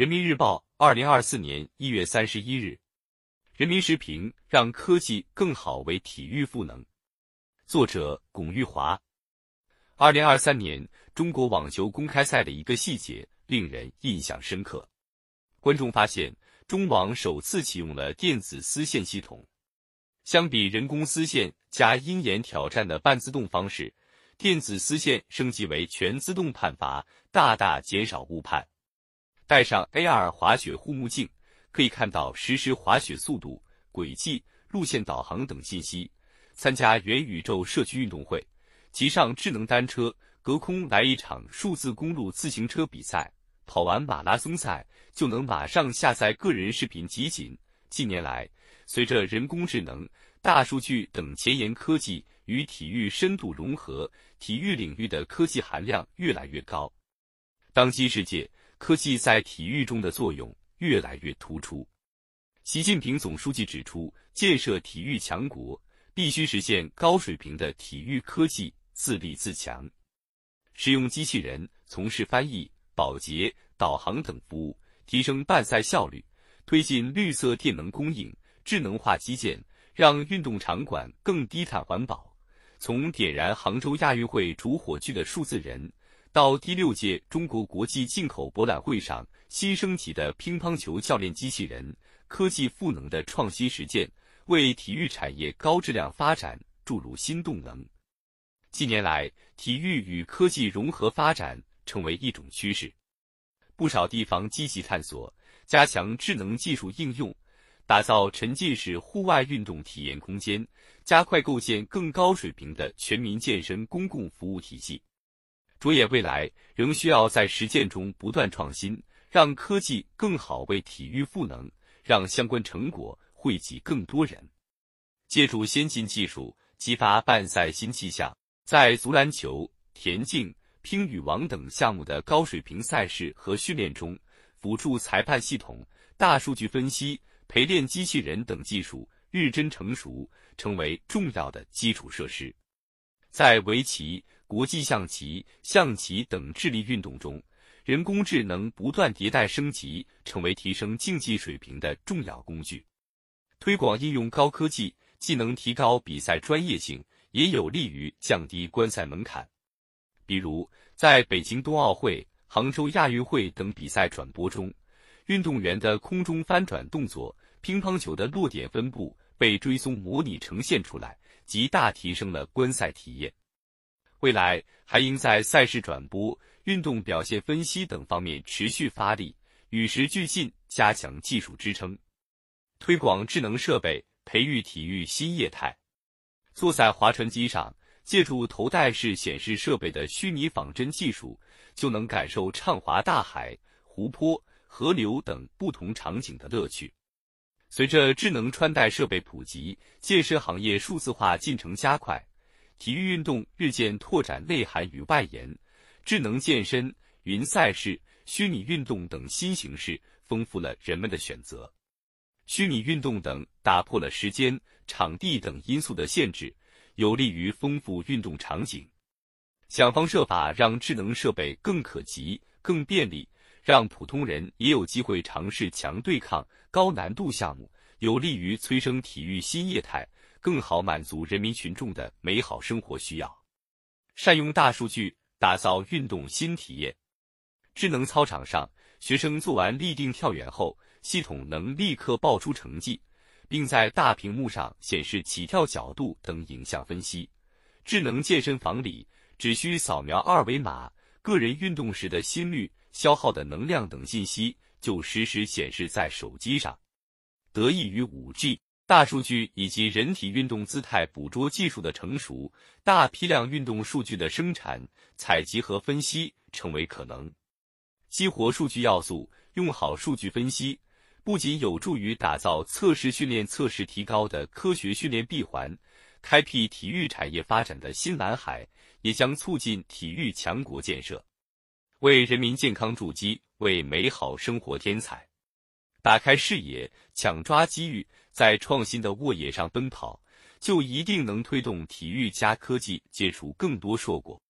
人民日报，二零二四年一月三十一日。人民时评：让科技更好为体育赋能。作者：龚玉华。二零二三年中国网球公开赛的一个细节令人印象深刻。观众发现，中网首次启用了电子丝线系统。相比人工丝线加鹰眼挑战的半自动方式，电子丝线升级为全自动判罚，大大减少误判。戴上 AR 滑雪护目镜，可以看到实时滑雪速度、轨迹、路线导航等信息。参加元宇宙社区运动会，骑上智能单车，隔空来一场数字公路自行车比赛，跑完马拉松赛就能马上下载个人视频集锦。近年来，随着人工智能、大数据等前沿科技与体育深度融合，体育领域的科技含量越来越高。当今世界。科技在体育中的作用越来越突出。习近平总书记指出，建设体育强国必须实现高水平的体育科技自立自强。使用机器人从事翻译、保洁、导航等服务，提升办赛效率；推进绿色电能供应、智能化基建，让运动场馆更低碳环保。从点燃杭州亚运会主火炬的数字人。到第六届中国国际进口博览会上新升级的乒乓球教练机器人，科技赋能的创新实践，为体育产业高质量发展注入新动能。近年来，体育与科技融合发展成为一种趋势，不少地方积极探索，加强智能技术应用，打造沉浸式户外运动体验空间，加快构建更高水平的全民健身公共服务体系。着眼未来，仍需要在实践中不断创新，让科技更好为体育赋能，让相关成果惠及更多人。借助先进技术，激发办赛新气象。在足篮球、田径、乒羽网等项目的高水平赛事和训练中，辅助裁判系统、大数据分析、陪练机器人等技术日臻成熟，成为重要的基础设施。在围棋。国际象棋、象棋等智力运动中，人工智能不断迭代升级，成为提升竞技水平的重要工具。推广应用高科技，既能提高比赛专业性，也有利于降低观赛门槛。比如，在北京冬奥会、杭州亚运会等比赛转播中，运动员的空中翻转动作、乒乓球的落点分布被追踪模拟呈现出来，极大提升了观赛体验。未来还应在赛事转播、运动表现分析等方面持续发力，与时俱进，加强技术支撑，推广智能设备，培育体育新业态。坐在划船机上，借助头戴式显示设备的虚拟仿真技术，就能感受畅滑大海、湖泊、河流等不同场景的乐趣。随着智能穿戴设备普及，健身行业数字化进程加快。体育运动日渐拓展内涵与外延，智能健身、云赛事、虚拟运动等新形式丰富了人们的选择。虚拟运动等打破了时间、场地等因素的限制，有利于丰富运动场景。想方设法让智能设备更可及、更便利，让普通人也有机会尝试强对抗、高难度项目，有利于催生体育新业态。更好满足人民群众的美好生活需要，善用大数据打造运动新体验。智能操场上，学生做完立定跳远后，系统能立刻报出成绩，并在大屏幕上显示起跳角度等影像分析。智能健身房里，只需扫描二维码，个人运动时的心率、消耗的能量等信息就实时显示在手机上。得益于五 G。大数据以及人体运动姿态捕捉技术的成熟，大批量运动数据的生产、采集和分析成为可能。激活数据要素，用好数据分析，不仅有助于打造测试训练测试提高的科学训练闭环，开辟体育产业发展的新蓝海，也将促进体育强国建设，为人民健康筑基，为美好生活添彩。打开视野，抢抓机遇。在创新的沃野上奔跑，就一定能推动体育加科技结出更多硕果。